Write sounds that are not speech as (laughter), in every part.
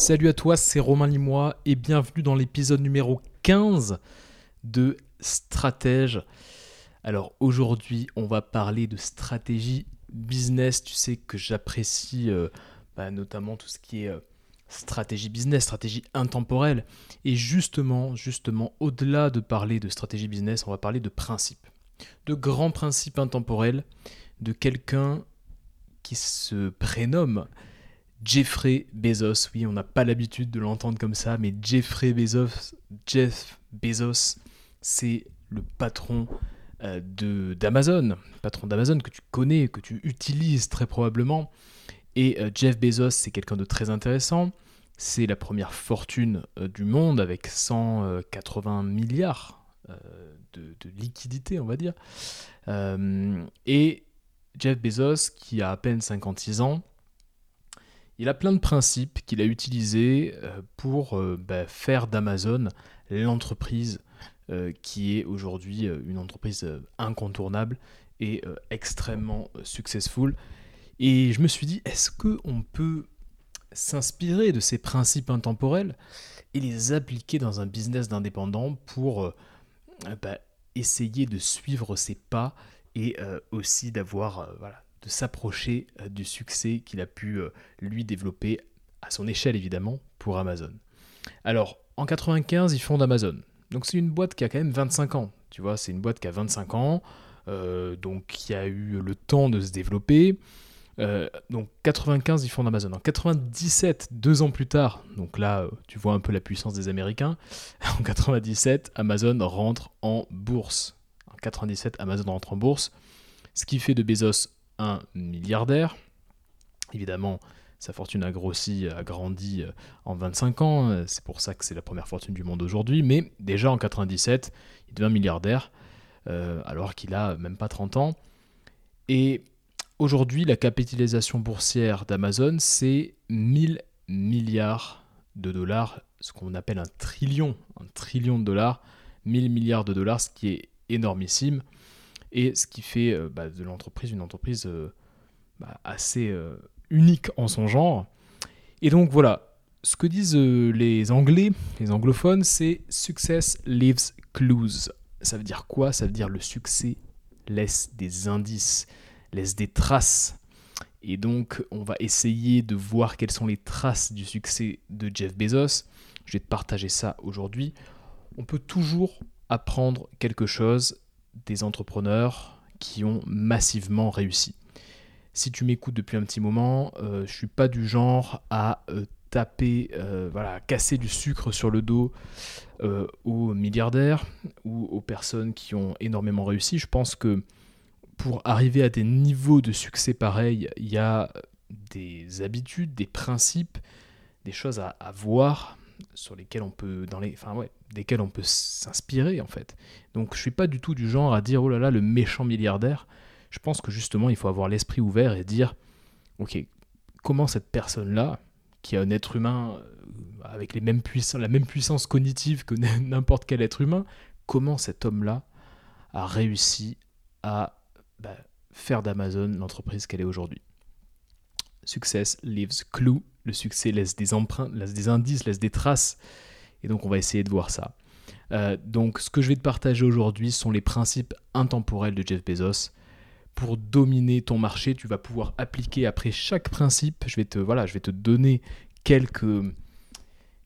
Salut à toi, c'est Romain Limois et bienvenue dans l'épisode numéro 15 de Stratège. Alors aujourd'hui, on va parler de stratégie business. Tu sais que j'apprécie euh, bah, notamment tout ce qui est euh, stratégie business, stratégie intemporelle. Et justement, justement, au-delà de parler de stratégie business, on va parler de principes, de grands principes intemporels, de quelqu'un qui se prénomme Jeffrey Bezos. Oui, on n'a pas l'habitude de l'entendre comme ça, mais Jeffrey Bezos, Jeff Bezos, c'est le patron euh, d'Amazon, patron d'Amazon que tu connais, que tu utilises très probablement. Et euh, Jeff Bezos, c'est quelqu'un de très intéressant. C'est la première fortune euh, du monde avec 180 milliards de, de liquidités, on va dire. et Jeff Bezos, qui a à peine 56 ans, il a plein de principes qu'il a utilisés euh, pour euh, bah, faire d'Amazon l'entreprise euh, qui est aujourd'hui une entreprise incontournable et extrêmement successful. Et je me suis dit, est-ce qu'on peut s'inspirer de ces principes intemporels et les appliquer dans un business d'indépendant pour bah, essayer de suivre ses pas et aussi d'avoir voilà, de s'approcher euh, du succès qu'il a pu euh, lui développer à son échelle évidemment pour Amazon. Alors en 95 il fonde Amazon. Donc c'est une boîte qui a quand même 25 ans. Tu vois, c'est une boîte qui a 25 ans, euh, donc qui a eu le temps de se développer. donc 95 il fonde Amazon. En 97, deux ans plus tard, donc là tu vois un peu la puissance des Américains. (laughs) En 97, Amazon rentre en bourse. En 97, Amazon rentre en bourse, ce qui fait de Bezos un milliardaire. Évidemment, sa fortune a grossi, a grandi euh, en 25 ans, euh, c'est pour ça que c'est la première fortune du monde aujourd'hui, mais déjà en 97, il devient milliardaire, euh, alors qu'il a même pas 30 ans. Et aujourd'hui, la capitalisation boursière d'Amazon, c'est 1000 milliards de dollars, ce qu'on appelle un trillion, un trillion de dollars, 1000 milliards de dollars, ce qui est énormissime et ce qui fait euh, bah, de l'entreprise une entreprise euh, bah, assez euh, unique en son genre. Et donc voilà, ce que disent les Anglais, les anglophones, c'est Success leaves clues. Ça veut dire quoi? Ça veut dire le succès laisse des indices, laisse des traces. Et donc, on va essayer de voir quelles sont les traces du succès de Jeff Bezos. Je vais te partager ça aujourd'hui. On peut toujours apprendre quelque chose des entrepreneurs qui ont massivement réussi. Si tu m'écoutes depuis un petit moment, je euh, je suis pas du genre à euh, taper, euh, voilà, casser du sucre sur le dos aux milliardaires ou aux personnes qui ont énormément réussi. Je pense que pour arriver à des niveaux de succès pareils, il y a des habitudes, des principes, des choses à, à voir sur lesquelles on peut, dans les, enfin ouais, desquels on peut s'inspirer en fait. Donc je suis pas du tout du genre à dire oh là là le méchant milliardaire. Je pense que justement il faut avoir l'esprit ouvert et dire ok comment cette personne là qui est un être humain euh, avec la même puissance cognitive que (laughs) n'importe quel être humain, comment cet homme là a réussi à bah, faire d'Amazon l'entreprise qu'elle est aujourd'hui? Success leaves clue. Le succès laisse des empreintes, laisse des indices, laisse des traces. Et donc on va essayer de voir ça. Euh, donc ce que je vais te partager aujourd'hui sont les principes intemporels de Jeff Bezos. Pour dominer ton marché, tu vas pouvoir appliquer après chaque principe. Je vais te, voilà, je vais te donner quelques,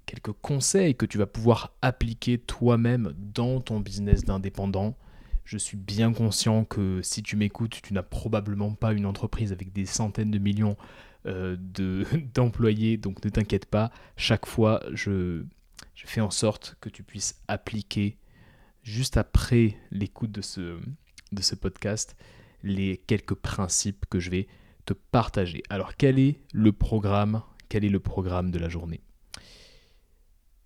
quelques conseils que tu vas pouvoir appliquer toi-même dans ton business d'indépendant. Je suis bien conscient que si tu m'écoutes, tu n'as probablement pas une entreprise avec des centaines de millions euh, (laughs) d'employés, donc ne t'inquiète pas. Chaque fois, je, je fais en sorte que tu puisses appliquer juste après l'écoute de ce, de ce podcast les quelques principes que je vais te partager. Alors quel est le programme Quel est le programme de la journée?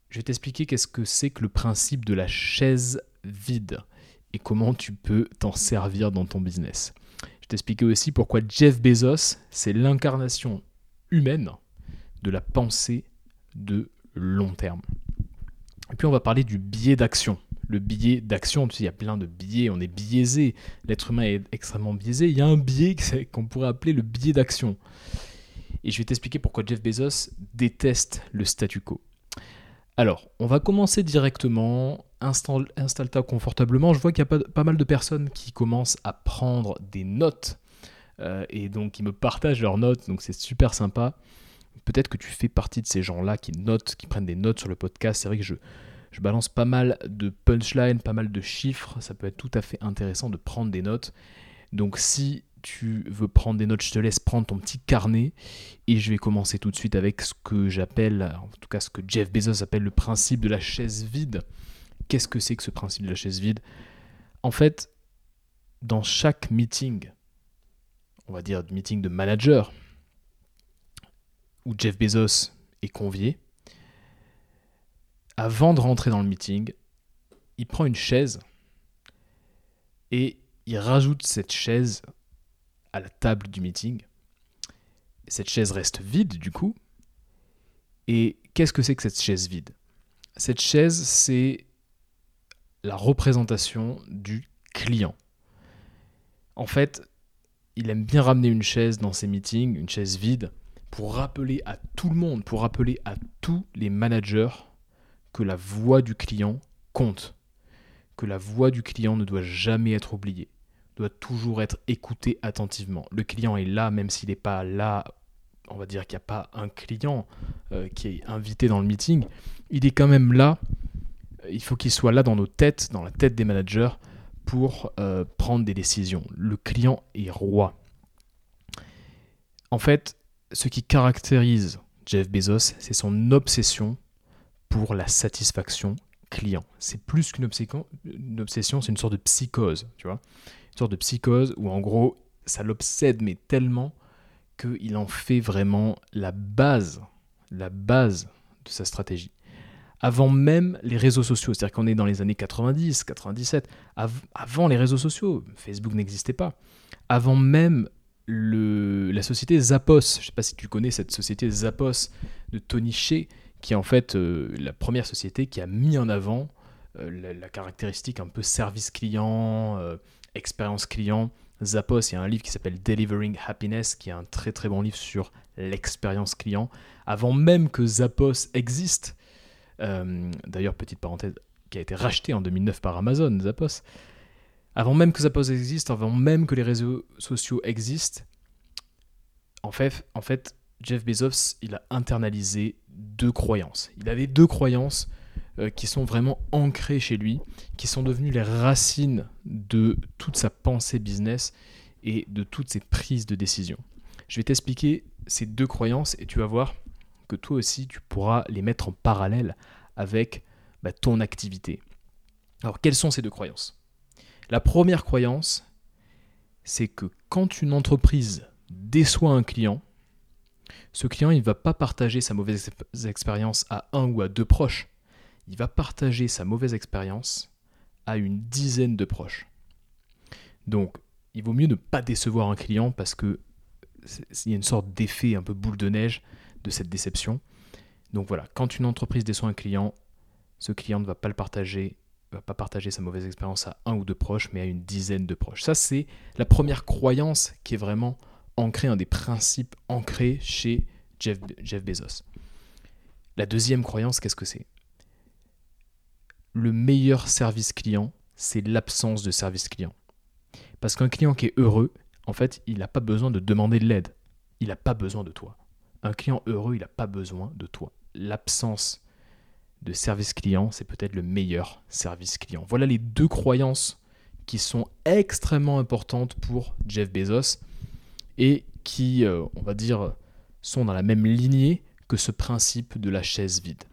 Je vais t'expliquer qu'est-ce que c'est que le principe de la chaise vide et comment tu peux t'en vais dans ton business. Je t'expliquer aussi pourquoi Jeff Bezos, c'est l'incarnation humaine de la pensée de long terme. Et puis on va parler du biais d'action. Le biais d'action, tu sais, il y a plein de biais, on est biaisé, l'être humain est extrêmement biaisé. Il y a un biais qu'on pourrait appeler le biais d'action. Et je vais t'expliquer pourquoi Jeff Bezos déteste le statu quo. Alors, on va commencer directement. Installe-toi confortablement. Je vois qu'il y a pas, mal de personnes qui commencent à prendre des notes euh, et donc qui me partagent leurs notes, donc c'est super sympa. Peut-être que tu fais partie de ces gens-là qui notent, qui prennent des notes sur le podcast. C'est vrai que je, je balance pas mal de punchlines, pas mal de chiffres. Ça peut être tout à fait intéressant de prendre des notes. Donc si tu veux prendre des notes, je te laisse prendre ton petit carnet et je vais commencer tout de suite avec ce que j'appelle, en tout cas ce que Jeff Bezos appelle le principe de la chaise vide. Qu'est-ce que c'est que ce principe de la chaise vide? En fait, dans chaque meeting, on va dire meeting de manager, où Jeff Bezos est convié, avant de rentrer dans le meeting, il prend une chaise et il rajoute cette chaise à la table du meeting. Cette chaise reste vide du coup. Et qu'est-ce que c'est que cette chaise vide? Cette chaise, c'est la représentation du client. En fait, il aime bien ramener une chaise dans ses meetings, une chaise vide, pour rappeler à tout le monde, pour rappeler à tous les managers que la voix du client compte, que la voix du client ne doit jamais être oubliée, doit toujours être écoutée attentivement. Le client est là, même s'il n'est pas là, on va dire qu'il n'y a pas un client euh, qui est invité dans le meeting, il est quand même là, il faut qu'il soit là dans nos têtes, dans la tête des managers, pour euh, prendre des décisions. Le client est roi. En fait, ce qui caractérise Jeff Bezos, c'est son obsession pour la satisfaction client. C'est plus qu'une obsession, c'est une sorte de psychose, tu vois. Une sorte de psychose où en gros, ça l'obsède, mais tellement qu'il en fait vraiment la base, la base de sa stratégie. Avant même les réseaux sociaux, c'est-à-dire qu'on est dans les années 90, 97, avant les réseaux sociaux, Facebook n'existait pas. Avant même la société Zappos, je ne sais pas si tu connais cette société Zappos de Tony Shea, qui est en fait euh, la première société qui a mis en avant euh, la, caractéristique un peu service client, euh, expérience client. Zappos, il y a un livre qui s'appelle Delivering Happiness, qui est un très très bon livre sur l'expérience client. Avant même que Zappos existe, d'ailleurs petite parenthèse, qui a été racheté en 2009 par Amazon, Zappos, avant même que Zappos existe, avant même que les réseaux sociaux existent, en fait, Jeff Bezos, il a internalisé deux croyances. Il avait deux croyances euh, qui sont vraiment ancrées chez lui, qui sont devenues les racines de toute sa pensée business et de toutes ses prises de décision. Je vais t'expliquer ces deux croyances et tu vas voir que toi aussi tu pourras les mettre en parallèle avec bah, ton activité. Alors quelles sont ces deux croyances? La première croyance, c'est que quand une entreprise déçoit un client, ce client, ne va pas partager sa mauvaise expérience à un ou à deux proches. Il va partager sa mauvaise expérience à une dizaine de proches. Donc, il vaut mieux ne pas décevoir un client parce que il y a une sorte d'effet un peu boule de neige de cette déception. Donc voilà, quand une entreprise déçoit un client, ce client ne va pas le partager, va pas partager sa mauvaise expérience à un ou deux proches, mais à une dizaine de proches. Ça, c'est la première croyance qui est vraiment ancré, un des principes ancrés chez Jeff, Jeff Bezos. La deuxième croyance, qu'est-ce que c'est? Le meilleur service client, c'est l'absence de service client. Parce qu'un client qui est heureux, en fait, il n'a pas besoin de demander de l'aide. Il n'a pas besoin de toi. Un client heureux, il n'a pas besoin de toi. L'absence de service client, c'est peut-être le meilleur service client. Voilà les deux croyances qui sont extrêmement importantes pour Jeff Bezos et qui, euh, on va dire, sont dans la même lignée que ce principe de la chaise vide.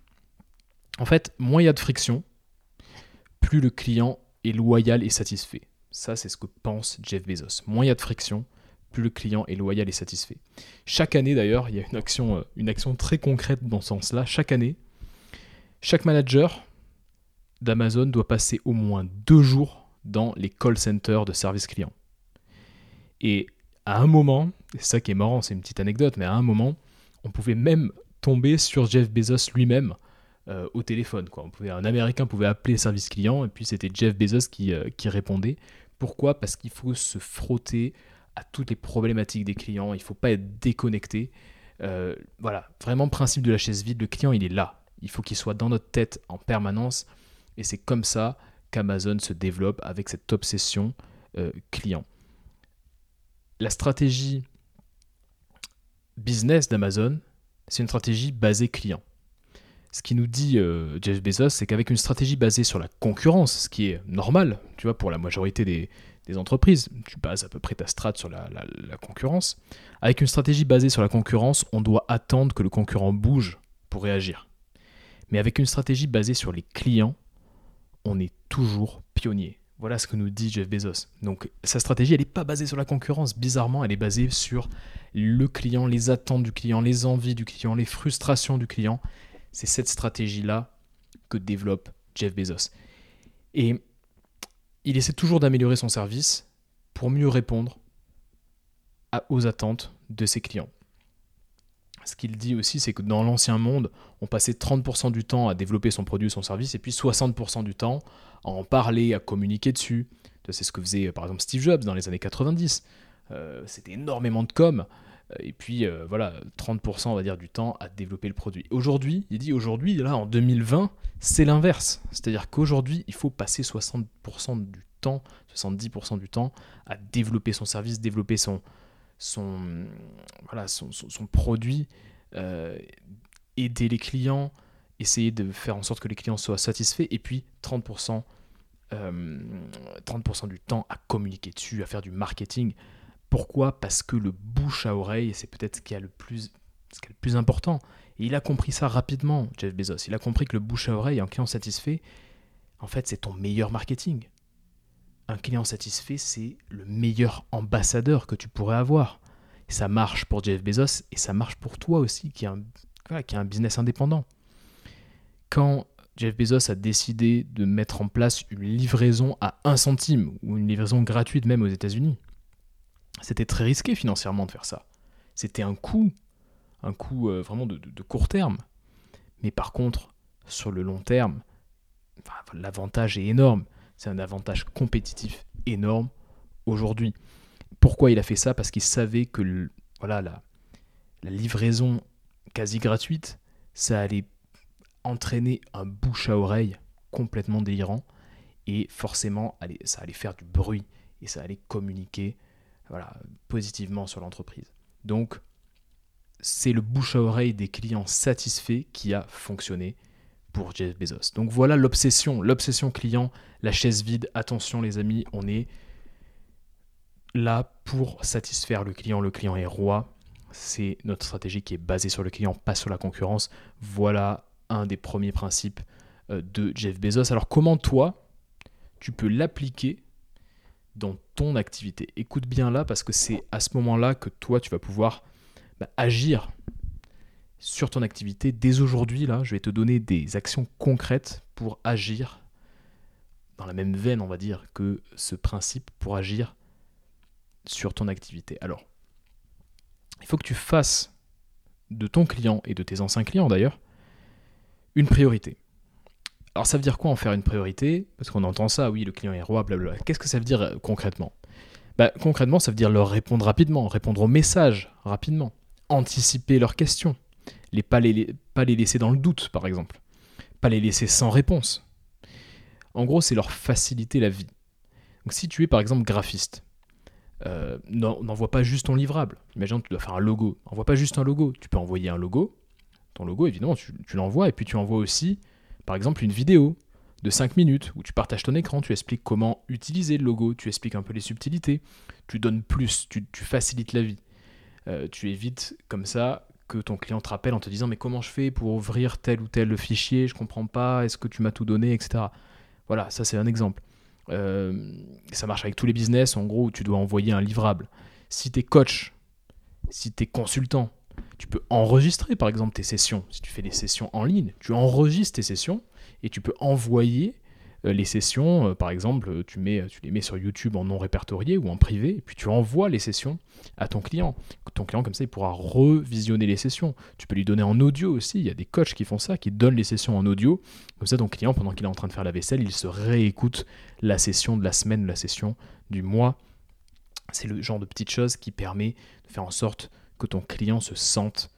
En fait, moins il y a de friction, plus le client est loyal et satisfait. Ça, c'est ce que pense Jeff Bezos. Moins il y a de friction, plus le client est loyal et satisfait. Chaque année, d'ailleurs, il y a action, euh, une action très concrète dans ce sens-là. Chaque année, chaque manager d'Amazon doit passer au moins deux jours dans les call centers de service client. Et à un moment, c'est ça qui est marrant, c'est une petite anecdote, mais à un moment, on pouvait même tomber sur Jeff Bezos lui-même euh, au téléphone. Un Américain pouvait appeler service client et puis c'était Jeff Bezos qui, euh, répondait. Pourquoi? Parce qu'il faut se frotter à toutes les problématiques des clients, il ne faut pas être déconnecté. Euh, voilà, vraiment principe de la chaise vide, le client il est là. Il faut qu'il soit dans notre tête en permanence. Et c'est comme ça qu'Amazon se développe avec cette obsession euh, client. La stratégie business d'Amazon, c'est une stratégie basée client. Ce qui nous dit euh, Jeff Bezos, c'est qu'avec une stratégie basée sur la concurrence, ce qui est normal, tu vois, pour la majorité des, entreprises, tu bases à peu près ta strat sur la, concurrence. Avec une stratégie basée sur la concurrence, on doit attendre que le concurrent bouge pour réagir. Mais avec une stratégie basée sur les clients, on est toujours pionnier. Voilà ce que nous dit Jeff Bezos. Donc sa stratégie, elle n'est pas basée sur la concurrence. Bizarrement, elle est basée sur le client, les attentes du client, les envies du client, les frustrations du client. C'est cette stratégie-là que développe Jeff Bezos. Et il essaie toujours d'améliorer son service pour mieux répondre aux attentes de ses clients. Ce qu'il dit aussi, c'est que dans l'ancien monde, on passait 30% du temps à développer son produit ou son service, et puis 60% du temps à en parler, à communiquer dessus. C'est ce que faisait par exemple Steve Jobs dans les années 90. Euh, c'était énormément de com. Et puis euh, voilà, 30% on va dire du temps à développer le produit. Aujourd'hui, il dit aujourd'hui, là en 2020, c'est l'inverse. C'est-à-dire qu'aujourd'hui, il faut passer 60% du temps, 70% du temps à développer son service, développer son, son, voilà, son, produit, euh, aider les clients, essayer de faire en sorte que les clients soient satisfaits, et puis 30%, 30 euh, du temps à communiquer dessus, à faire du marketing. Pourquoi? Parce que le bouche à oreille, c'est peut-être ce qui le plus, ce qui est le plus important. Et il a compris ça rapidement, Jeff Bezos. Il a compris que le bouche à oreille, un client satisfait, en fait, c'est ton meilleur marketing un client satisfait, c'est le meilleur ambassadeur que tu pourrais avoir. ça marche pour Jeff Bezos et ça marche pour toi aussi qui a un business indépendant. Quand Jeff Bezos a décidé de mettre en place une livraison à un centime ou une livraison gratuite même aux États-Unis, c'était très risqué financièrement de faire ça. C'était un coût, un coût euh, vraiment de, court terme. Mais par contre, sur le long terme, l'avantage est énorme c'est un avantage compétitif énorme aujourd'hui. Pourquoi il a fait ça? Parce qu'il savait que voilà, la, livraison quasi gratuite, ça allait entraîner un bouche à oreille complètement délirant et forcément ça allait faire du bruit et ça allait communiquer positivement sur l'entreprise. Donc c'est le bouche à oreille des clients satisfaits qui a fonctionné Jeff Bezos. Donc voilà l'obsession, l'obsession client, la chaise vide. Attention les amis, on est là pour satisfaire le client. Le client est roi. C'est notre stratégie qui est basée sur le client, pas sur la concurrence. Voilà un des premiers principes euh, de Jeff Bezos. Alors comment toi, tu peux l'appliquer dans ton activité? Écoute bien là parce que c'est à ce moment-là que toi, tu vas pouvoir bah, agir sur ton activité. Dès aujourd'hui, là, je vais te donner des actions concrètes pour agir dans la même veine, on va dire, que ce principe pour agir sur ton activité. Alors, il faut que tu fasses de ton client et de tes anciens clients d'ailleurs une priorité. Alors ça veut dire quoi en faire une priorité? Parce qu'on entend ça, oui, le client est roi, blablabla. Qu'est-ce que ça veut dire euh, concrètement? Bah, Concrètement, ça veut dire leur répondre rapidement, répondre aux messages rapidement, anticiper leurs questions, pas, les, laisser dans le doute, par exemple. Pas les laisser sans réponse. En gros, c'est leur faciliter la vie. Donc si tu es par exemple graphiste, euh, n'envoie pas juste ton livrable. Imagine tu dois faire un logo. N'envoie pas juste un logo. Tu peux envoyer un logo. Ton logo, évidemment, tu, tu l'envoies et puis tu envoies aussi, par exemple, une vidéo de 5 minutes où tu partages ton écran, tu expliques comment utiliser le logo, tu expliques un peu les subtilités, tu donnes plus, tu, facilites la vie. Euh, tu évites comme ça que ton client te rappelle en te disant mais comment je fais pour ouvrir tel ou tel fichier, je comprends pas, est-ce que tu m'as tout donné, etc. Voilà, ça c'est un exemple. Euh, ça marche avec tous les business, en gros, où tu dois envoyer un livrable. Si tu es coach, si tu es consultant, tu peux enregistrer par exemple tes sessions. Si tu fais des sessions en ligne, tu enregistres tes sessions et tu peux envoyer les sessions, euh, par exemple, tu, mets, tu les mets sur YouTube en non répertorié ou en privé, et puis tu envoies les sessions à ton client. Ton client, comme ça, il pourra revisionner les sessions. Tu peux lui donner en audio aussi. Il y a des coachs qui font ça, qui donnent les sessions en audio. Comme ça, ton client, pendant qu'il est en train de faire la vaisselle, il se réécoute la session de la semaine, la session du mois. C'est le genre de petite chose qui permet de faire en sorte que ton client se sente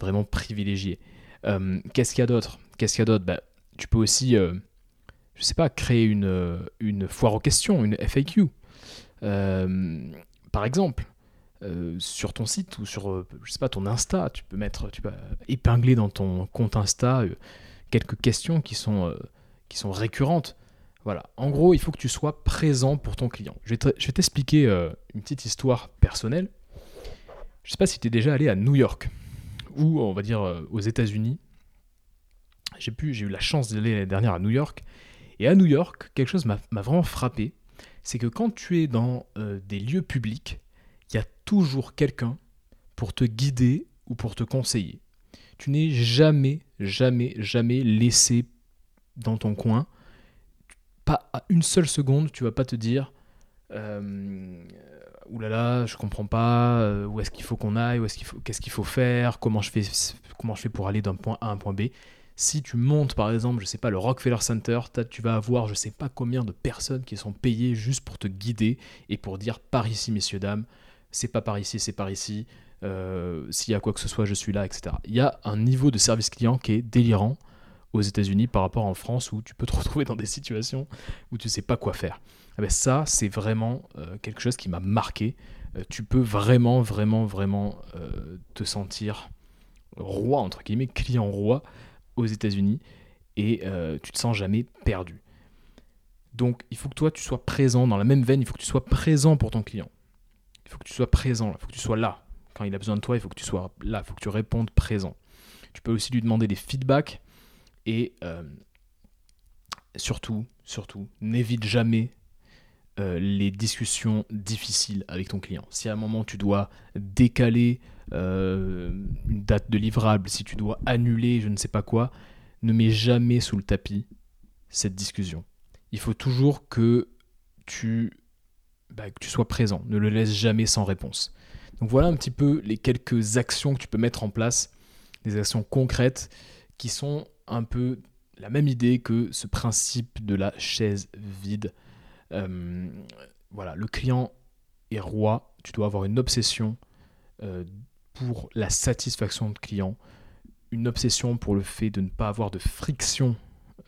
vraiment privilégié. Euh, qu'est-ce qu'il y a d'autre? Qu'est-ce qu'il y a d'autre? Bah, Tu peux aussi, euh, je sais pas, créer une, une foire aux questions, une FAQ. par exemple, sur ton site ou sur, je sais pas, ton Insta, tu peux mettre, tu peux épingler dans ton compte Insta quelques questions qui sont, qui sont récurrentes. Voilà. En gros, il faut que tu sois présent pour ton client. Je vais t'expliquer une petite histoire personnelle. Je sais pas si tu es déjà allé à New York ou on va dire euh, aux États-Unis. J'ai j'ai eu la chance d'aller l'année dernière à New York. Et à New York, quelque chose m'a vraiment frappé, c'est que quand tu es dans euh, des lieux publics, il y a toujours quelqu'un pour te guider ou pour te conseiller. Tu n'es jamais, jamais, jamais laissé dans ton coin. Pas à une seule seconde, tu vas pas te dire euh, oulala, je comprends pas, euh, où est-ce qu'il faut qu'on aille, qu'il faut, qu'est-ce qu'il faut faire, comment je fais, comment je fais pour aller d'un point A à un point B? Si tu montes par exemple, je sais pas, le Rockefeller Center, tu vas avoir je sais pas combien de personnes qui sont payées juste pour te guider et pour dire par ici messieurs dames, c'est pas par ici, c'est par ici. Euh, s'il y a quoi que ce soit, je suis là, etc. Il y a un niveau de service client qui est délirant aux États-Unis par rapport en France où tu peux te (laughs) retrouver dans des situations où tu sais pas quoi faire. Ben ça, c'est vraiment euh, quelque chose qui m'a marqué. Euh, tu peux vraiment, vraiment, vraiment te sentir roi, entre guillemets, client roi aux États-Unis et tu te sens jamais perdu. Donc il faut que toi, tu sois présent dans la même veine, il faut que tu sois présent pour ton client. Il faut que tu sois présent, il faut que tu sois là. Quand il a besoin de toi, il faut que tu sois là, il faut que tu répondes présent. Tu peux aussi lui demander des feedbacks et surtout, surtout, n'évite jamais euh, les discussions difficiles avec ton client. Si à un moment tu dois décaler euh, une date de livrable, si tu dois annuler je ne sais pas quoi, ne mets jamais sous le tapis cette discussion. Il faut toujours que tu, bah, que tu sois présent, ne le laisse jamais sans réponse. Donc voilà un petit peu les quelques actions que tu peux mettre en place, des actions concrètes qui sont un peu la même idée que ce principe de la chaise vide euh, voilà, le client est roi, tu dois avoir une obsession euh, pour la satisfaction de client, une obsession pour le fait de ne pas avoir de friction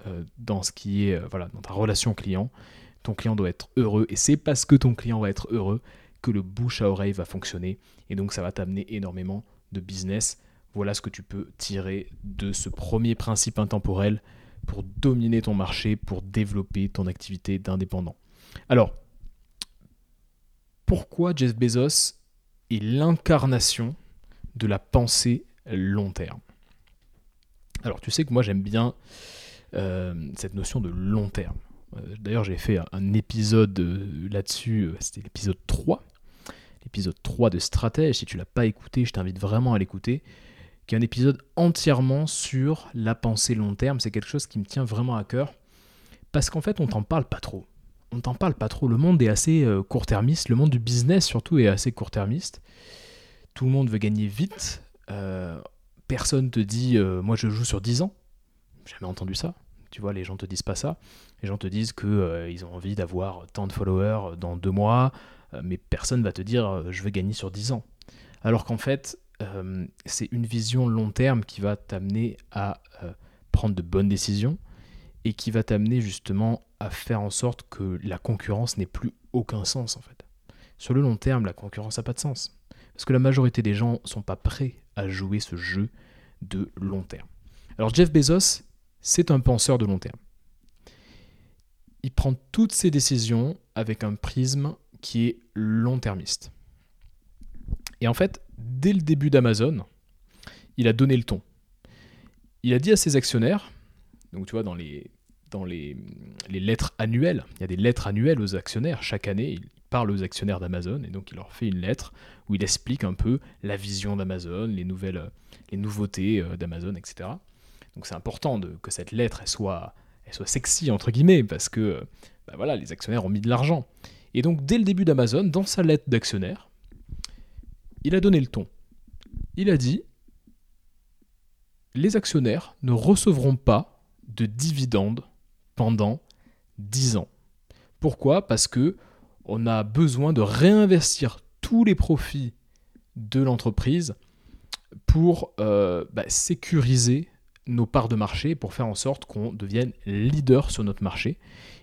euh, dans ce qui est voilà dans ta relation client. Ton client doit être heureux et c'est parce que ton client va être heureux que le bouche à oreille va fonctionner et donc ça va t'amener énormément de business. Voilà ce que tu peux tirer de ce premier principe intemporel pour dominer ton marché, pour développer ton activité d'indépendant. Alors, pourquoi Jeff Bezos est l'incarnation de la pensée long terme Alors, tu sais que moi j'aime bien euh, cette notion de long terme. Euh, d'ailleurs, j'ai fait un épisode euh, là-dessus, c'était l'épisode 3. L'épisode 3 de Stratège, si tu l'as pas écouté, je t'invite vraiment à l'écouter, qui est un épisode entièrement sur la pensée long terme. C'est quelque chose qui me tient vraiment à cœur, parce qu'en fait, on t'en parle pas trop on t'en parle pas trop. Le monde est assez court-termiste, le monde du business surtout est assez court-termiste. Tout le monde veut gagner vite. Euh, personne te dit euh, moi je joue sur 10 ans. Jamais entendu ça. Tu vois, les gens te disent pas ça. Les gens te disent qu'ils ils ont envie d'avoir tant de followers dans deux mois, mais personne va te dire je veux gagner sur 10 ans. Alors qu'en fait, c'est une vision long terme qui va t'amener à prendre de bonnes décisions et qui va t'amener justement à faire en sorte que la concurrence n'ait plus aucun sens en fait. Sur le long terme, la concurrence n'a pas de sens. Parce que la majorité des gens ne sont pas prêts à jouer ce jeu de long terme. Alors Jeff Bezos, c'est un penseur de long terme. Il prend toutes ses décisions avec un prisme qui est long-termiste. Et en fait, dès le début d'Amazon, il a donné le ton. Il a dit à ses actionnaires, donc tu vois, dans les dans les, lettres annuelles. Il y a des lettres annuelles aux actionnaires. Chaque année, parle aux actionnaires d'Amazon et donc il leur fait une lettre où il explique un peu la vision d'Amazon, les nouvelles, les nouveautés euh, d'Amazon, etc. Donc c'est important que cette lettre soit, sexy entre guillemets parce que bah voilà, les actionnaires ont mis de l'argent. Et donc dès le début d'Amazon, dans sa lettre d'actionnaire, il a donné le ton. Il a dit les actionnaires ne recevront pas de dividendes pendant 10 ans. Pourquoi? Parce que on a besoin de réinvestir tous les profits de l'entreprise pour euh, bah, sécuriser nos parts de marché, pour faire en sorte qu'on devienne leader sur notre marché.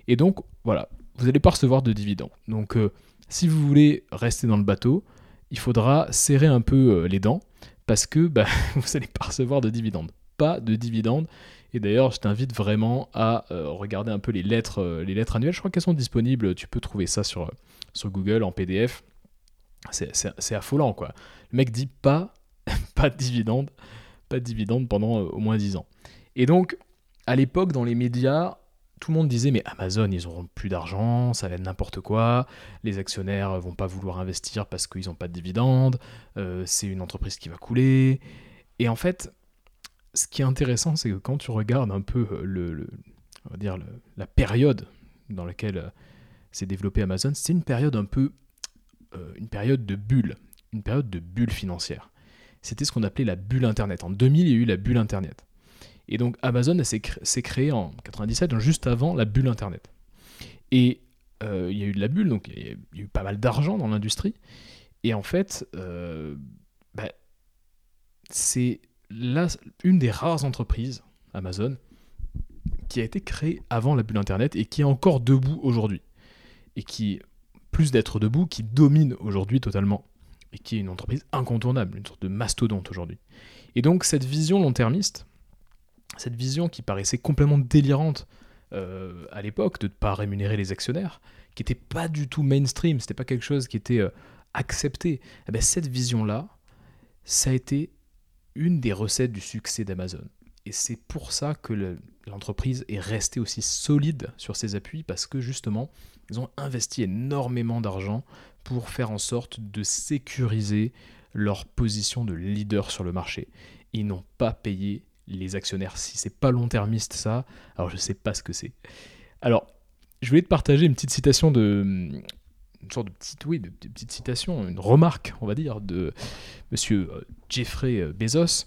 Et donc, voilà, vous n'allez pas recevoir de dividendes. Donc, euh, si vous voulez rester dans le bateau, il faudra serrer un peu les dents parce que bah, (laughs) vous n'allez pas recevoir de dividendes. Pas de dividendes. Et d'ailleurs, je t'invite vraiment à regarder un peu les lettres, les lettres annuelles. Je crois qu'elles sont disponibles. Tu peux trouver ça sur, sur Google en PDF. C'est affolant, quoi. Le mec dit pas, (laughs) pas de dividende, pas de dividende pendant euh, au moins 10 ans. Et donc, à l'époque, dans les médias, tout le monde disait mais Amazon, ils n'auront plus d'argent, ça va être n'importe quoi, les actionnaires vont pas vouloir investir parce qu'ils n'ont pas de dividendes, euh, c'est une entreprise qui va couler. Et en fait, ce qui est intéressant, c'est que quand tu regardes un peu euh, le, on va dire la période dans laquelle s'est développé Amazon, c'est une période un peu euh, une période de bulle, une période de bulle financière. C'était ce qu'on appelait la bulle Internet. En 2000, il y a eu la bulle Internet. Et donc Amazon s'est créé en 97, juste avant la bulle Internet. Et euh, il y a eu de la bulle, donc il y a eu pas mal d'argent dans l'industrie. Et en fait, euh, bah, c'est une des rares entreprises, Amazon, qui a été créée avant la bulle Internet et qui est encore debout aujourd'hui. Et qui plus d'être debout, qui domine aujourd'hui totalement, et qui est une entreprise incontournable, une sorte de mastodonte aujourd'hui. Et donc cette vision long-termiste, cette vision qui paraissait complètement délirante euh, à l'époque de ne pas rémunérer les actionnaires, qui n'était pas du tout mainstream, c'était pas quelque chose qui était euh, accepté, eh ben, cette vision-là, ça a été une des recettes du succès d'Amazon. Et c'est pour ça que l'entreprise est restée aussi solide sur ses appuis, parce que justement, ils ont investi énormément d'argent pour faire en sorte de sécuriser leur position de leader sur le marché. Ils n'ont pas payé les actionnaires. Si c'est pas long-termiste ça, alors je sais pas ce que c'est. Alors, je voulais te partager une petite citation de une sorte de petite oui, de, petite citation, une remarque, on va dire, de monsieur euh, Jeffrey euh, Bezos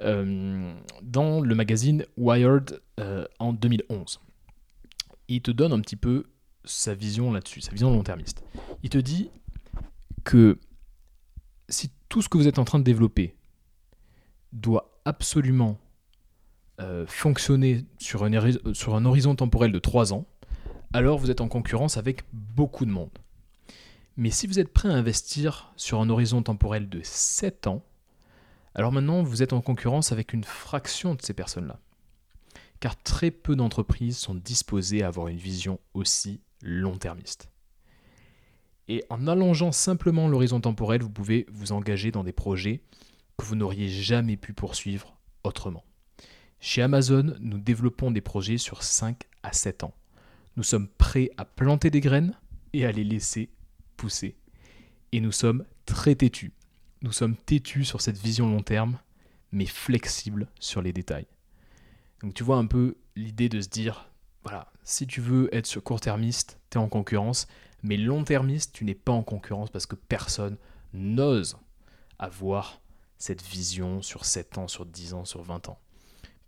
euh, dans le magazine Wired en 2011. Il te donne un petit peu sa vision là-dessus, sa vision long-termiste. Il te dit que si tout ce que vous êtes en train de développer doit absolument fonctionner sur un, sur un horizon temporel de 3 ans, alors vous êtes en concurrence avec beaucoup de monde. Mais si vous êtes prêt à investir sur un horizon temporel de 7 ans, alors maintenant vous êtes en concurrence avec une fraction de ces personnes-là. Car très peu d'entreprises sont disposées à avoir une vision aussi long-termiste. Et en allongeant simplement l'horizon temporel, vous pouvez vous engager dans des projets que vous n'auriez jamais pu poursuivre autrement. Chez Amazon, nous développons des projets sur 5 à 7 ans. Nous sommes prêts à planter des graines et à les laisser pousser. Et nous sommes très têtus. Nous sommes têtus sur cette vision long terme, mais flexibles sur les détails. Donc tu vois un peu l'idée de se dire, voilà, si tu veux être sur court-termiste, tu es en concurrence, mais long-termiste, tu n'es pas en concurrence parce que personne n'ose avoir cette vision sur 7 ans, sur 10 ans, sur 20 ans.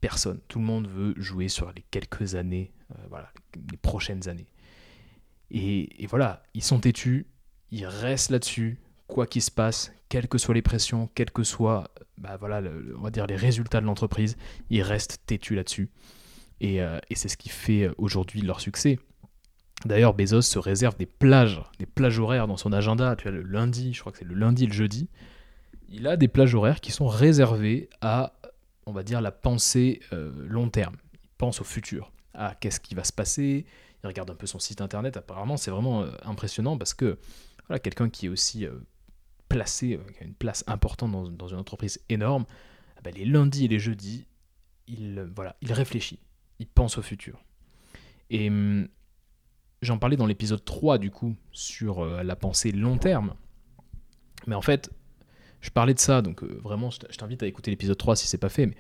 Personne. Tout le monde veut jouer sur les quelques années, euh, voilà, les prochaines années. Et, voilà, ils sont têtus, ils restent là-dessus, quoi qu'il se passe, quelles que soient les pressions, quels que soient bah voilà, on va dire les résultats de l'entreprise, ils restent têtus là-dessus. Euh, et, c'est ce qui fait euh, aujourd'hui leur succès. D'ailleurs, Bezos se réserve des plages, des plages horaires dans son agenda. Tu as le lundi, je crois que c'est le lundi et le jeudi. Il a des plages horaires qui sont réservées à, on va dire, la pensée euh, long terme. Il pense au futur, à qu'est-ce qui va se passer. Il regarde un peu son site internet. Apparemment, c'est vraiment impressionnant parce que voilà, quelqu'un qui est aussi placé, qui a une place importante dans, une entreprise énorme, eh ben, les lundis et les jeudis, il, voilà, il réfléchit il pense au futur. Et hum, j'en parlais dans l'épisode 3 du coup sur euh, la pensée long terme. Mais en fait, je parlais de ça, donc euh, vraiment je t'invite à écouter l'épisode 3 si c'est pas fait. Mais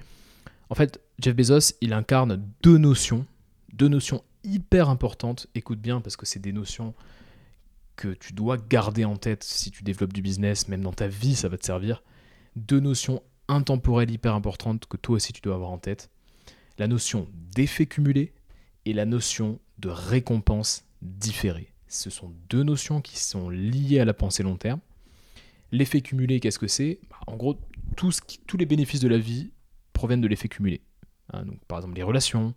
en fait, Jeff Bezos, il incarne deux notions, deux notions hyper importantes. Écoute bien parce que c'est des notions que tu dois garder en tête si tu développes du business, même dans ta vie, ça va te servir. Deux notions intemporelles hyper importantes que toi aussi tu dois avoir en tête la notion d'effet cumulé et la notion de récompense différée. Ce sont deux notions qui sont liées à la pensée long terme. L'effet cumulé, qu'est-ce que c'est? Bah, En gros, tous les bénéfices de la vie proviennent de l'effet cumulé. Hein, donc, par exemple, les relations,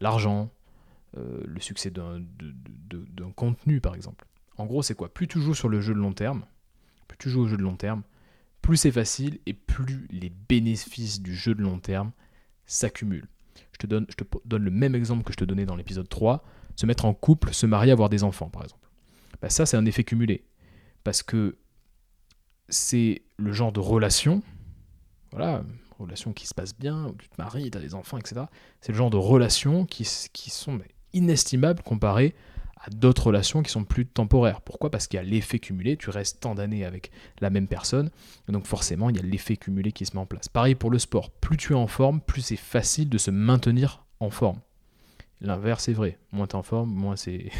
l'argent, euh, le succès d'un contenu, par exemple. En gros, c'est quoi? Plus tu joues sur le jeu de long terme, plus tu joues au jeu de long terme, plus c'est facile et plus les bénéfices du jeu de long terme s'accumulent. Je te, donne, je te donne le même exemple que je te donnais dans l'épisode 3, se mettre en couple, se marier, avoir des enfants, par exemple. Bah, ça, c'est un effet cumulé. Parce que c'est le genre de relation, voilà, relation qui se passe bien, où tu te maries, tu as des enfants, etc. C'est le genre de relations qui, qui sont inestimables comparées à d'autres relations qui sont plus temporaires. Pourquoi? Parce qu'il y a l'effet cumulé, tu restes tant d'années avec la même personne, donc forcément il y a l'effet cumulé qui se met en place. Pareil pour le sport, plus tu es en forme, plus c'est facile de se maintenir en forme. L'inverse est vrai, moins tu es en forme, moins c'est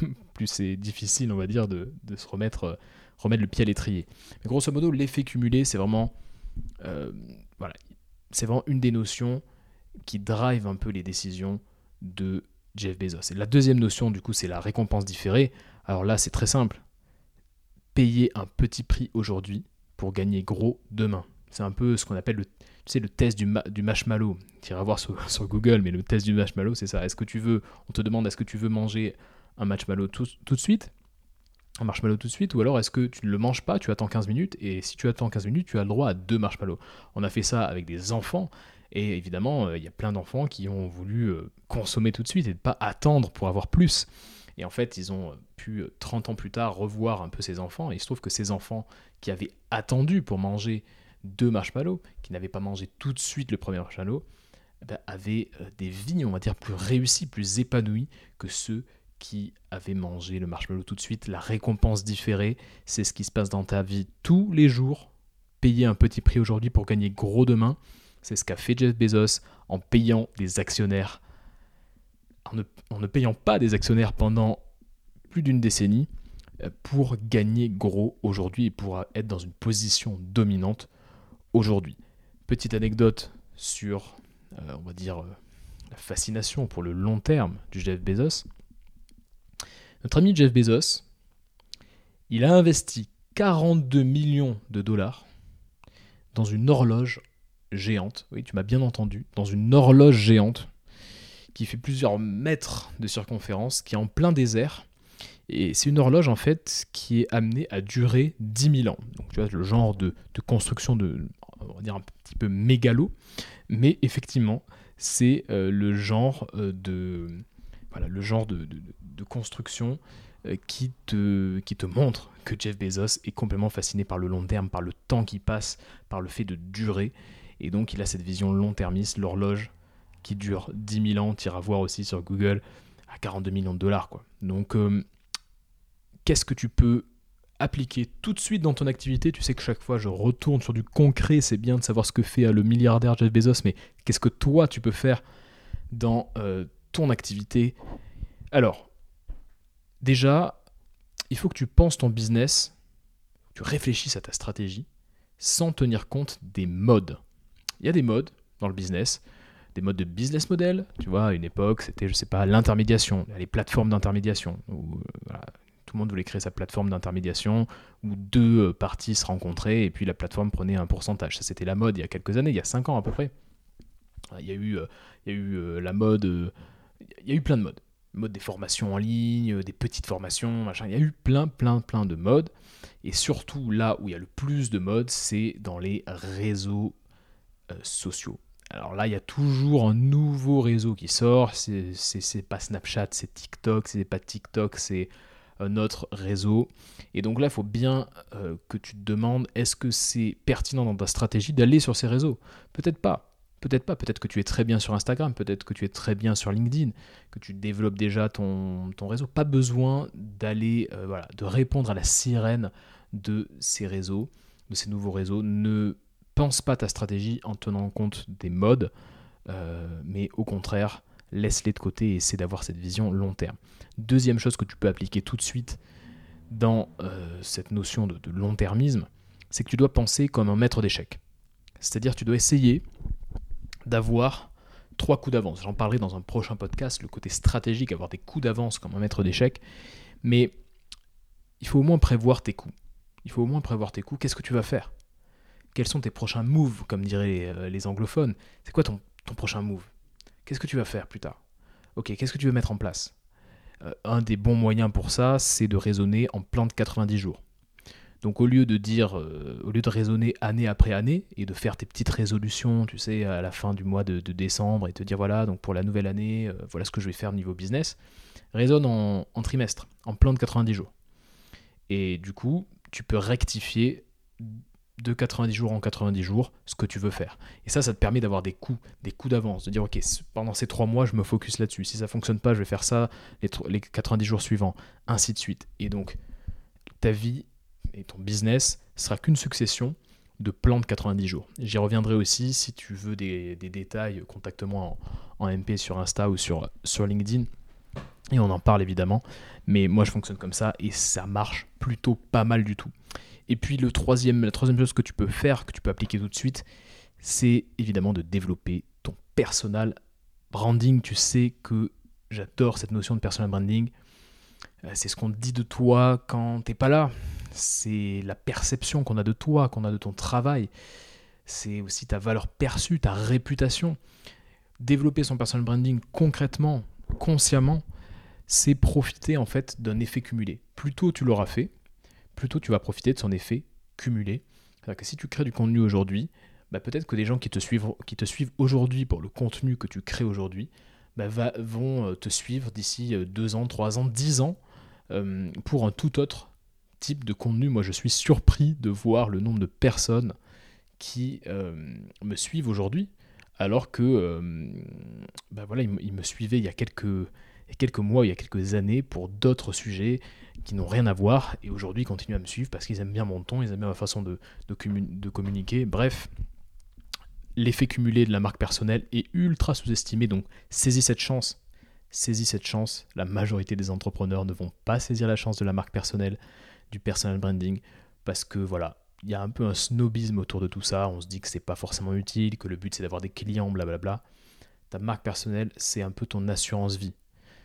(laughs) plus c'est difficile, on va dire, de, se remettre, remettre le pied à l'étrier. Mais grosso modo, l'effet cumulé, c'est vraiment, euh, voilà, c'est vraiment une des notions qui drive un peu les décisions de Jeff Bezos. La deuxième notion, du coup, c'est la récompense différée. Alors là, c'est très simple. Payer un petit prix aujourd'hui pour gagner gros demain. C'est un peu ce qu'on appelle le, tu le test du, du marshmallow. Tu iras voir (laughs) sur, Google, mais le test du marshmallow, c'est ça. Est-ce que tu veux, on te demande, est-ce que tu veux manger un marshmallow tout, tout de suite? Un marshmallow tout de suite, ou alors est-ce que tu ne le manges pas, tu attends 15 minutes, et si tu attends 15 minutes, tu as le droit à deux marshmallows. On a fait ça avec des enfants, et évidemment, euh, il y a plein d'enfants qui ont voulu euh, consommer tout de suite et ne pas attendre pour avoir plus. Et en fait, ils ont euh, pu, 30 ans plus tard, revoir un peu ces enfants. Et il se trouve que ces enfants qui avaient attendu pour manger deux marshmallows, qui n'avaient pas mangé tout de suite le premier marshmallow, eh ben, avaient des vies, on va dire, plus réussies, plus épanouies que ceux qui avaient mangé le marshmallow tout de suite. La récompense différée, c'est ce qui se passe dans ta vie tous les jours. Payer un petit prix aujourd'hui pour gagner gros demain. C'est ce qu'a fait Jeff Bezos en payant des actionnaires, en ne, payant pas des actionnaires pendant plus d'une décennie euh, pour gagner gros aujourd'hui et pour être dans une position dominante aujourd'hui. Petite anecdote sur, euh, dire, euh, la fascination pour le long terme du Jeff Bezos. Notre ami Jeff Bezos, il a investi 42 millions de dollars dans une horloge géante, oui tu m'as bien entendu, dans une horloge géante qui fait plusieurs mètres de circonférence, qui est en plein désert. Et c'est une horloge en fait qui est amenée à durer 10 000 ans. Donc tu vois le genre de, construction de, on va dire un petit peu mégalo, mais effectivement c'est euh, le genre euh, de voilà le genre de, construction euh, qui te, montre que Jeff Bezos est complètement fasciné par le long terme, par le temps qui passe, par le fait de durer et donc il a cette vision long-termiste, l'horloge qui dure 10 000 ans, tu iras voir aussi sur Google, à 42 millions de dollars. Quoi. Donc euh, qu'est-ce que tu peux appliquer tout de suite dans ton activité? Tu sais que chaque fois je retourne sur du concret, c'est bien de savoir ce que fait euh, le milliardaire Jeff Bezos, mais qu'est-ce que toi tu peux faire dans ton activité Alors, déjà, il faut que tu penses ton business, tu réfléchisses à ta stratégie sans tenir compte des modes il y a des modes dans le business, des modes de business model. Tu vois, à une époque, c'était, je sais pas, l'intermédiation, les plateformes d'intermédiation. Euh, tout le monde voulait créer sa plateforme d'intermédiation où deux euh, parties se rencontraient et puis la plateforme prenait un pourcentage. Ça, c'était la mode il y a quelques années, il y a cinq ans à peu près. Il y a eu, euh, il y a eu la mode, il y a eu plein de modes. Mode des formations en ligne, des petites formations, machin. Il y a eu plein, plein, plein de modes. Et surtout, là où il y a le plus de modes, c'est dans les réseaux euh, sociaux. Alors là, il y a toujours un nouveau réseau qui sort. C'est pas Snapchat, c'est TikTok. C'est pas TikTok, c'est un autre réseau. Et donc là, il faut bien euh, que tu te demandes est-ce que c'est pertinent dans ta stratégie d'aller sur ces réseaux? Peut-être pas. Peut-être pas. Peut-être que tu es très bien sur Instagram. Peut-être que tu es très bien sur LinkedIn. Que tu développes déjà ton, réseau. Pas besoin d'aller, euh, voilà, de répondre à la sirène de ces réseaux, de ces nouveaux réseaux. Ne pense pas ta stratégie en tenant compte des modes, euh, mais au contraire, laisse-les de côté et essaie d'avoir cette vision long terme. Deuxième chose que tu peux appliquer tout de suite dans euh, cette notion de, long-termisme, c'est que tu dois penser comme un maître d'échecs. C'est-à-dire tu dois essayer d'avoir trois coups d'avance. J'en parlerai dans un prochain podcast, le côté stratégique, avoir des coups d'avance comme un maître d'échecs. Mais il faut au moins prévoir tes coups. Il faut au moins prévoir tes coups. Qu'est-ce que tu vas faire? Quels sont tes prochains moves, comme diraient les, anglophones? C'est quoi ton, prochain move? Qu'est-ce que tu vas faire plus tard? Ok, qu'est-ce que tu veux mettre en place? Un des bons moyens pour ça, c'est de raisonner en plan de 90 jours. Donc au lieu de dire, euh, au lieu de raisonner année après année et de faire tes petites résolutions, tu sais, à la fin du mois de, décembre et te dire voilà, donc pour la nouvelle année, euh, voilà ce que je vais faire au niveau business, raisonne en, trimestre, en plan de 90 jours. Et du coup, tu peux rectifier de 90 jours en 90 jours ce que tu veux faire. Et ça, ça te permet d'avoir des coups, des coups d'avance, de dire ok, pendant ces trois mois, je me focus là-dessus. Si ça fonctionne pas, je vais faire ça les, les 90 jours suivants, ainsi de suite. Et donc, ta vie et ton business sera qu'une succession de plans de 90 jours. J'y reviendrai aussi si tu veux des, détails, contacte-moi en, MP sur Insta ou sur, LinkedIn. Et on en parle évidemment. Mais moi je fonctionne comme ça et ça marche plutôt pas mal du tout. Et puis la troisième chose que tu peux faire, que tu peux appliquer tout de suite, c'est évidemment de développer ton personal branding. Tu sais que j'adore cette notion de personal branding. Euh, c'est ce qu'on dit de toi quand t'es pas là c'est la perception qu'on a de toi, qu'on a de ton travail, c'est aussi ta valeur perçue, ta réputation. Développer son personal branding concrètement, consciemment, c'est profiter en fait d'un effet cumulé. Plus tôt tu l'auras fait, plus tôt tu vas profiter de son effet cumulé. C'est-à-dire que si tu crées du contenu aujourd'hui, bah, peut-être que des gens qui te suivent, suivent aujourd'hui pour le contenu que tu crées aujourd'hui, bah, vont euh, te suivre d'ici 2 euh, ans, 3 ans, 10 ans euh, pour un tout autre type de contenu, moi je suis surpris de voir le nombre de personnes qui euh, me suivent aujourd'hui, alors que bah voilà, ils, me suivaient il y a quelques, mois, il y a quelques années pour d'autres sujets qui n'ont rien à voir, et aujourd'hui ils continuent à me suivre parce qu'ils aiment bien mon ton, ils aiment bien ma façon de, de communiquer. Bref, l'effet cumulé de la marque personnelle est ultra sous-estimé, donc saisis cette chance. Saisis cette chance. La majorité des entrepreneurs ne vont pas saisir la chance de la marque personnelle du personal branding parce que voilà, il y a un peu un snobisme autour de tout ça. On se dit que c'est pas forcément utile, que le but c'est d'avoir des clients, blablabla. Ta marque personnelle, c'est un peu ton assurance vie.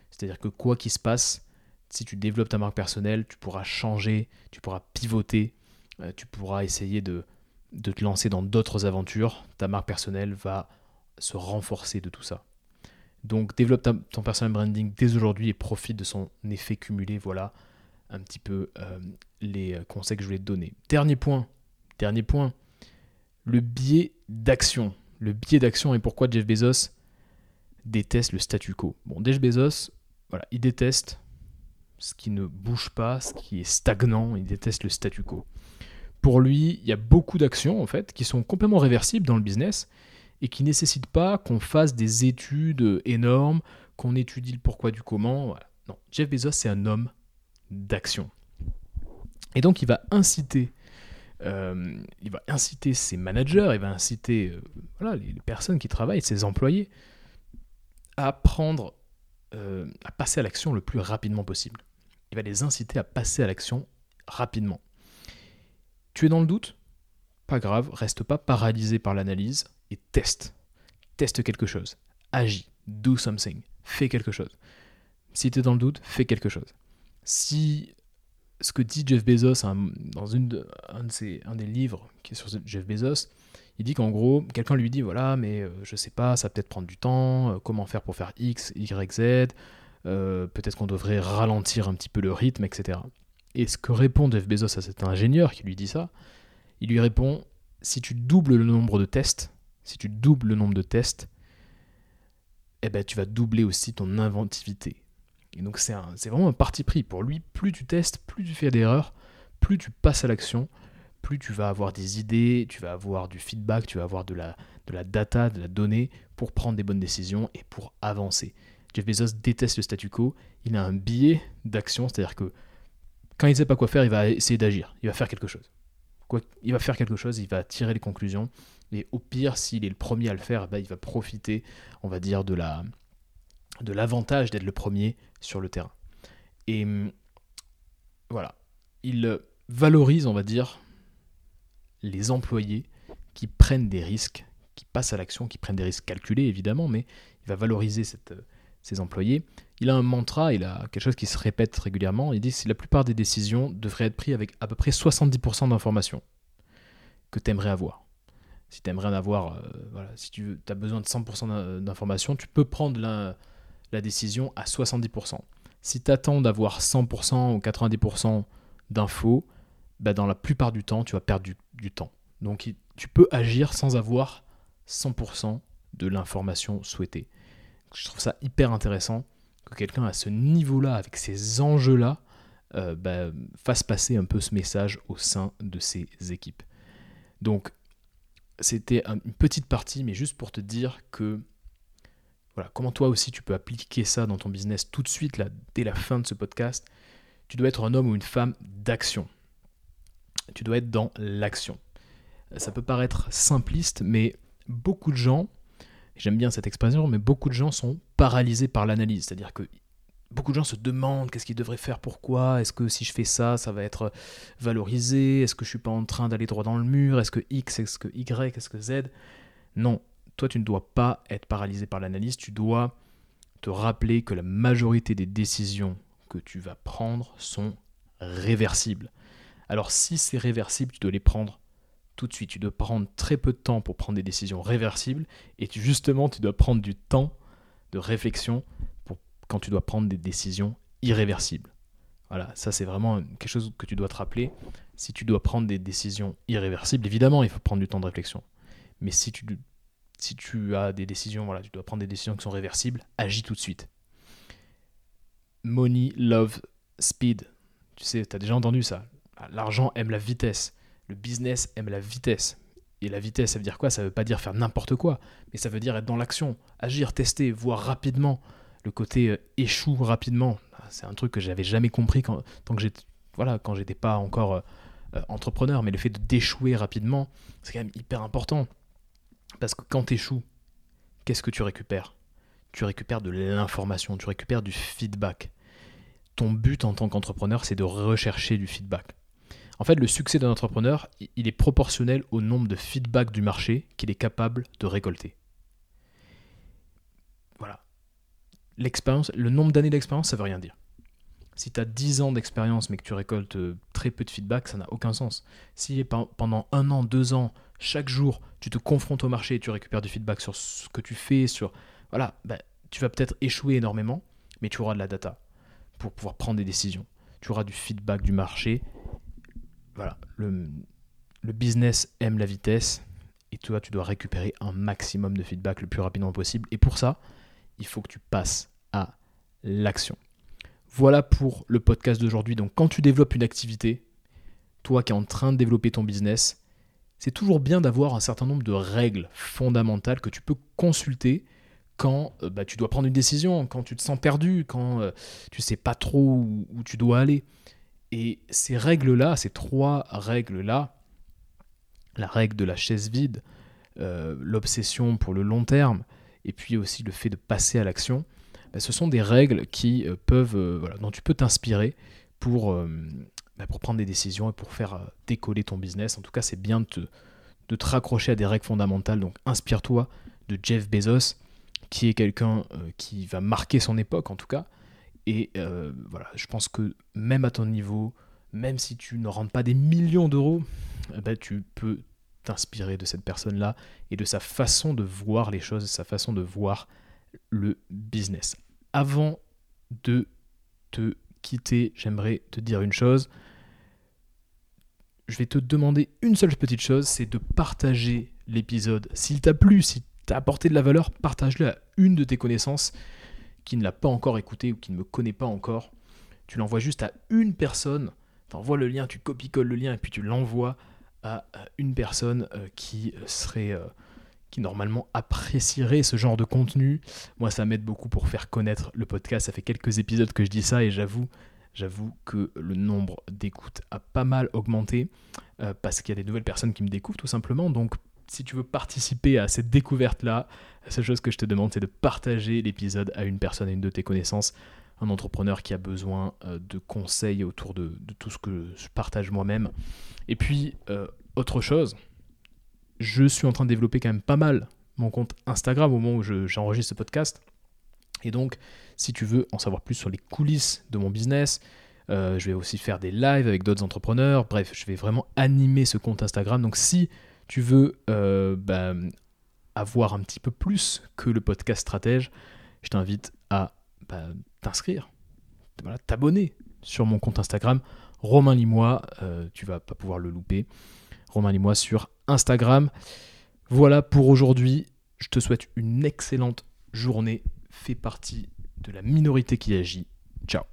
C'est-à-dire que quoi qu'il se passe, si tu développes ta marque personnelle, tu pourras changer, tu pourras pivoter, euh, tu pourras essayer de, de te lancer dans d'autres aventures. Ta marque personnelle va se renforcer de tout ça. Donc développe ton personal branding dès aujourd'hui et profite de son effet cumulé. Voilà, un petit peu euh, les euh, conseils que je voulais te donner. Dernier point, dernier point, le biais d'action. Le biais d'action et pourquoi Jeff Bezos déteste le statu quo. Bon, Jeff Bezos, voilà, il déteste ce qui ne bouge pas, ce qui est stagnant, il déteste le statu quo. Pour lui, il y a beaucoup d'actions en fait qui sont complètement réversibles dans le business et qui nécessitent pas qu'on fasse des études énormes, qu'on étudie le pourquoi du comment. Non, Jeff Bezos, c'est un homme d'action. Et donc il va inciter, euh, il va inciter ses managers, il va inciter euh, voilà, les, personnes qui travaillent, ses employés, à prendre, euh, à passer à l'action le plus rapidement possible. Il va les inciter à passer à l'action rapidement. Tu es dans le doute? Pas grave, reste pas paralysé par l'analyse et teste. Teste quelque chose. Agis. Do something. Fais quelque chose. Si tu es dans le doute, fais quelque chose si ce que dit Jeff Bezos dans un, de ses, un des livres qui est sur Jeff Bezos, il dit qu'en gros, quelqu'un lui dit voilà, mais euh, je sais pas, ça peut-être prendre du temps, euh, comment faire pour faire X, Y, Z, euh, peut-être qu'on devrait ralentir un petit peu le rythme, etc. Et ce que répond Jeff Bezos à cet ingénieur qui lui dit ça, il lui répond si tu doubles le nombre de tests, si tu doubles le nombre de tests, eh ben, tu vas doubler aussi ton inventivité. Et donc c'est vraiment un parti pris. Pour lui, plus tu testes, plus tu fais d'erreurs, plus tu passes à l'action, plus tu vas avoir des idées, tu vas avoir du feedback, tu vas avoir de la, data, de la donnée pour prendre des bonnes décisions et pour avancer. Jeff Bezos déteste le statu quo, il a un biais d'action, c'est-à-dire que quand il ne sait pas quoi faire, il va essayer d'agir, il va faire quelque chose. Il va faire quelque chose, il va tirer les conclusions, et au pire, s'il est le premier à le faire, bah, il va profiter, on va dire, de la, de l'avantage d'être le premier sur le terrain. Et hum, voilà, il valorise, on va dire, les employés qui prennent des risques, qui passent à l'action, qui prennent des risques calculés évidemment, mais il va valoriser cette, ces employés. Il a un mantra, il a quelque chose qui se répète régulièrement. Il dit que la plupart des décisions devraient être prises avec à peu près 70% d'informations. que tu aimerais avoir. Si tu aimerais en avoir, euh, voilà, si tu as besoin de 100% d'informations, tu peux prendre la, la décision à 70%. Si tu attends d'avoir 100% ou 90% d'infos, bah dans la plupart du temps, tu vas perdre du, temps. Donc tu peux agir sans avoir 100% de l'information souhaitée. Je trouve ça hyper intéressant que quelqu'un à ce niveau-là, avec ces enjeux-là, euh, bah, fasse passer un peu ce message au sein de ses équipes. Donc, c'était une petite partie, mais juste pour te dire que voilà, comment toi aussi tu peux appliquer ça dans ton business tout de suite, là, dès la fin de ce podcast? Tu dois être un homme ou une femme d'action. Tu dois être dans l'action. Ça peut paraître simpliste, mais beaucoup de gens, j'aime bien cette expression, mais beaucoup de gens sont paralysés par l'analyse. C'est-à-dire que beaucoup de gens se demandent qu'est-ce qu'ils devraient faire, pourquoi, est-ce que si je fais ça, ça va être valorisé, est-ce que je suis pas en train d'aller droit dans le mur, est-ce que X, est-ce que Y, est-ce que Z? Non, toi tu ne dois pas être paralysé par l'analyse, tu dois te rappeler que la majorité des décisions que tu vas prendre sont réversibles. Alors si c'est réversible, tu dois les prendre tout de suite. Tu dois prendre très peu de temps pour prendre des décisions réversibles et justement tu dois prendre du temps de réflexion quand tu dois prendre des décisions irréversibles. Voilà, ça c'est vraiment quelque chose que tu dois te rappeler. Si tu dois prendre des décisions irréversibles, évidemment, il faut prendre du temps de réflexion. Mais si tu, si tu as des décisions, voilà, tu dois prendre des décisions qui sont réversibles, agis tout de suite. Money, love, speed. Tu sais, tu as déjà entendu ça. L'argent aime la vitesse. Le business aime la vitesse. Et la vitesse, ça veut dire quoi? Ça veut pas dire faire n'importe quoi, mais ça veut dire être dans l'action, agir, tester, voir rapidement, le côté euh, échoue rapidement, c'est un truc que j'avais jamais compris quand, tant que j'étais voilà, quand j'étais pas encore euh, euh, entrepreneur, mais le fait de d'échouer rapidement, c'est quand même hyper important. Parce que quand tu échoues, qu'est-ce que tu récupères? Tu récupères de l'information, tu récupères du feedback. Ton but en tant qu'entrepreneur, c'est de rechercher du feedback. En fait, le succès d'un entrepreneur, il est proportionnel au nombre de feedbacks du marché qu'il est capable de récolter. l'expérience, le nombre d'années d'expérience, ça veut rien dire. Si tu as 10 ans d'expérience mais que tu récoltes euh, très peu de feedback, ça n'a aucun sens. Si pendant un an, deux ans, chaque jour, tu te confrontes au marché et tu récupères du feedback sur ce que tu fais, sur voilà, ben, tu vas peut-être échouer énormément, mais tu auras de la data pour pouvoir prendre des décisions. Tu auras du feedback du marché. Voilà, le business aime la vitesse et toi, tu dois récupérer un maximum de feedback le plus rapidement possible. Et pour ça, il faut que tu passes à l'action. Voilà pour le podcast d'aujourd'hui. Donc quand tu développes une activité, toi qui es en train de développer ton business, c'est toujours bien d'avoir un certain nombre de règles fondamentales que tu peux consulter quand euh, bah, tu dois prendre une décision, quand tu te sens perdu, quand euh, tu sais pas trop où, tu dois aller. Et ces règles-là, ces trois règles-là, la règle de la chaise vide, euh, l'obsession pour le long terme et puis aussi le fait de passer à l'action, bah, ce sont des règles qui euh, peuvent, euh, voilà, dont tu peux t'inspirer pour, euh, bah, pour prendre des décisions et pour faire décoller ton business. En tout cas, c'est bien de te, de te raccrocher à des règles fondamentales. Donc inspire-toi de Jeff Bezos, qui est quelqu'un qui va marquer son époque en tout cas. Et voilà, je pense que même à ton niveau, même si tu ne rentres pas des millions d'euros, bah, tu peux t'inspirer de cette personne-là et de sa façon de voir les choses, sa façon de voir le business. Avant de te quitter, j'aimerais te dire une chose. Je vais te demander une seule petite chose, c'est de partager l'épisode. S'il t'a plu, si t'a apporté de la valeur, partage-le à une de tes connaissances qui ne l'a pas encore écouté ou qui ne me connaît pas encore. Tu l'envoies juste à une personne, tu envoies le lien, tu copies-colles le lien et puis tu l'envoies à une personne euh, qui serait euh, qui normalement apprécierait ce genre de contenu. Moi, ça m'aide beaucoup pour faire connaître le podcast. Ça fait quelques épisodes que je dis ça et j'avoue, j'avoue que le nombre d'écoutes a pas mal augmenté euh, parce qu'il y a des nouvelles personnes qui me découvrent tout simplement. Donc, si tu veux participer à cette découverte-là, la seule chose que je te demande, c'est de partager l'épisode à une personne, à une de tes connaissances, un entrepreneur qui a besoin de conseils autour de, de tout ce que je partage moi-même. Et puis, euh, autre chose, je suis en train de développer quand même pas mal mon compte Instagram au moment où j'enregistre ce podcast. Et donc, si tu veux en savoir plus sur les coulisses de mon business, je vais aussi faire des lives avec d'autres entrepreneurs. Bref, je vais vraiment animer ce compte Instagram. Donc si tu veux bah, avoir un petit peu plus que le podcast stratège, je t'invite à bah, t'inscrire, t'abonner sur mon compte Instagram, Romain Limois, euh, tu vas pas pouvoir le louper. Romain Limois sur Instagram. Voilà pour aujourd'hui. Je te souhaite une excellente journée. Fais partie de la minorité qui agit. Ciao